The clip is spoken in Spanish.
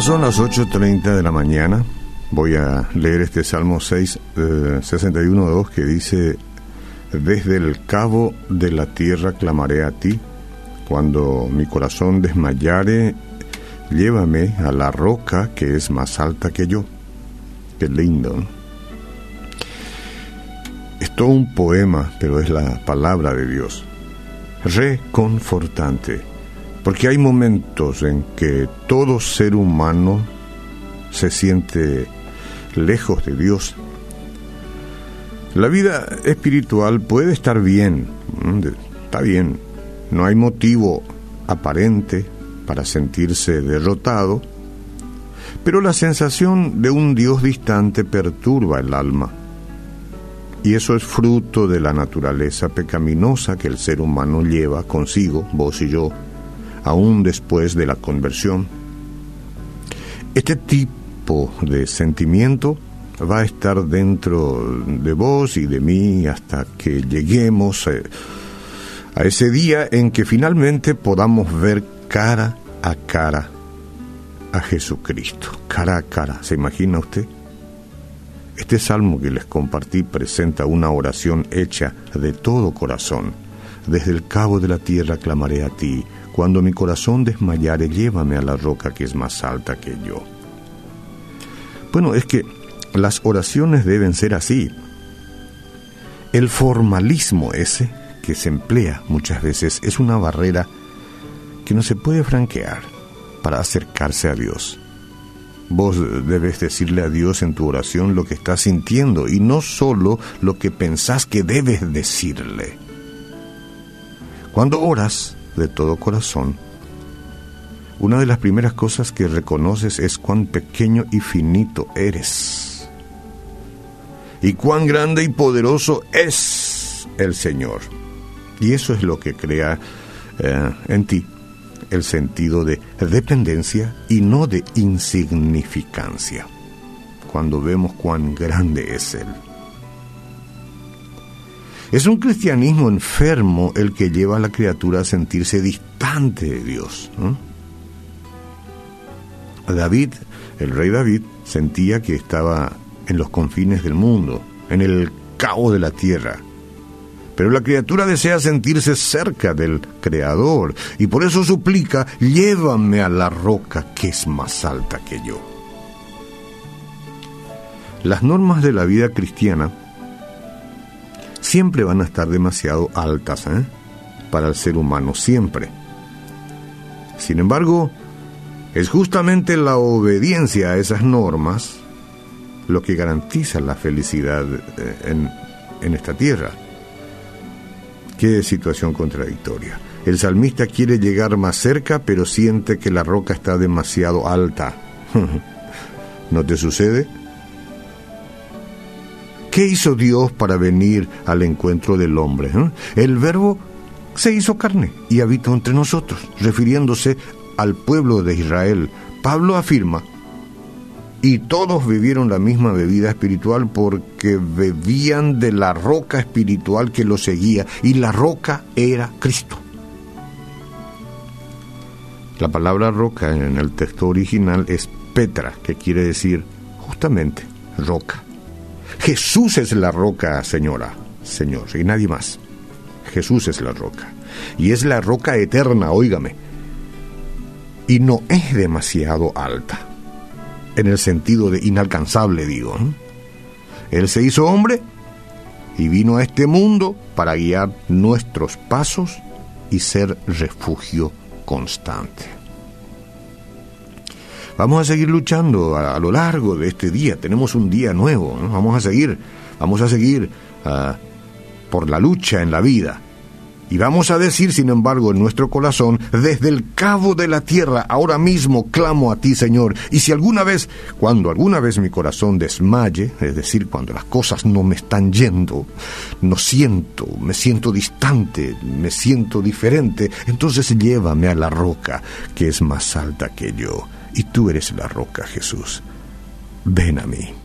son las 8.30 de la mañana. Voy a leer este Salmo 6, 61.2 que dice, Desde el cabo de la tierra clamaré a ti, cuando mi corazón desmayare, llévame a la roca que es más alta que yo. Qué lindo. Es todo un poema, pero es la palabra de Dios. Reconfortante porque hay momentos en que todo ser humano se siente lejos de Dios. La vida espiritual puede estar bien, está bien, no hay motivo aparente para sentirse derrotado, pero la sensación de un Dios distante perturba el alma. Y eso es fruto de la naturaleza pecaminosa que el ser humano lleva consigo, vos y yo, aún después de la conversión. Este tipo de sentimiento va a estar dentro de vos y de mí hasta que lleguemos a, a ese día en que finalmente podamos ver cara a cara a Jesucristo, cara a cara. ¿Se imagina usted? Este salmo que les compartí presenta una oración hecha de todo corazón. Desde el cabo de la tierra clamaré a ti, cuando mi corazón desmayare, llévame a la roca que es más alta que yo. Bueno, es que las oraciones deben ser así. El formalismo ese que se emplea muchas veces es una barrera que no se puede franquear para acercarse a Dios. Vos debes decirle a Dios en tu oración lo que estás sintiendo y no solo lo que pensás que debes decirle. Cuando oras, de todo corazón, una de las primeras cosas que reconoces es cuán pequeño y finito eres. Y cuán grande y poderoso es el Señor. Y eso es lo que crea eh, en ti el sentido de dependencia y no de insignificancia. Cuando vemos cuán grande es Él. Es un cristianismo enfermo el que lleva a la criatura a sentirse distante de Dios. David, el rey David, sentía que estaba en los confines del mundo, en el cabo de la tierra. Pero la criatura desea sentirse cerca del Creador y por eso suplica, llévame a la roca que es más alta que yo. Las normas de la vida cristiana siempre van a estar demasiado altas ¿eh? para el ser humano, siempre. Sin embargo, es justamente la obediencia a esas normas lo que garantiza la felicidad eh, en, en esta tierra. Qué situación contradictoria. El salmista quiere llegar más cerca, pero siente que la roca está demasiado alta. ¿No te sucede? ¿Qué hizo Dios para venir al encuentro del hombre? Eh? El verbo se hizo carne y habitó entre nosotros, refiriéndose al pueblo de Israel. Pablo afirma, y todos vivieron la misma bebida espiritual porque bebían de la roca espiritual que los seguía, y la roca era Cristo. La palabra roca en el texto original es Petra, que quiere decir justamente roca. Jesús es la roca, señora, señor, y nadie más. Jesús es la roca. Y es la roca eterna, óigame. Y no es demasiado alta, en el sentido de inalcanzable, digo. Él se hizo hombre y vino a este mundo para guiar nuestros pasos y ser refugio constante. Vamos a seguir luchando a, lo largo de este día. Tenemos un día nuevo. Vamos a seguir, vamos a seguir ah, por la lucha en la vida. Y vamos a decir, sin embargo, en nuestro corazón, desde el cabo de la tierra, ahora mismo clamo a ti, Señor. Y si alguna vez, cuando alguna vez mi corazón desmaye, es decir, cuando las cosas no me están yendo, no siento, me siento distante, me siento diferente, entonces llévame a la roca que es más alta que yo y tú eres la roca, Jesús. Ven a mí.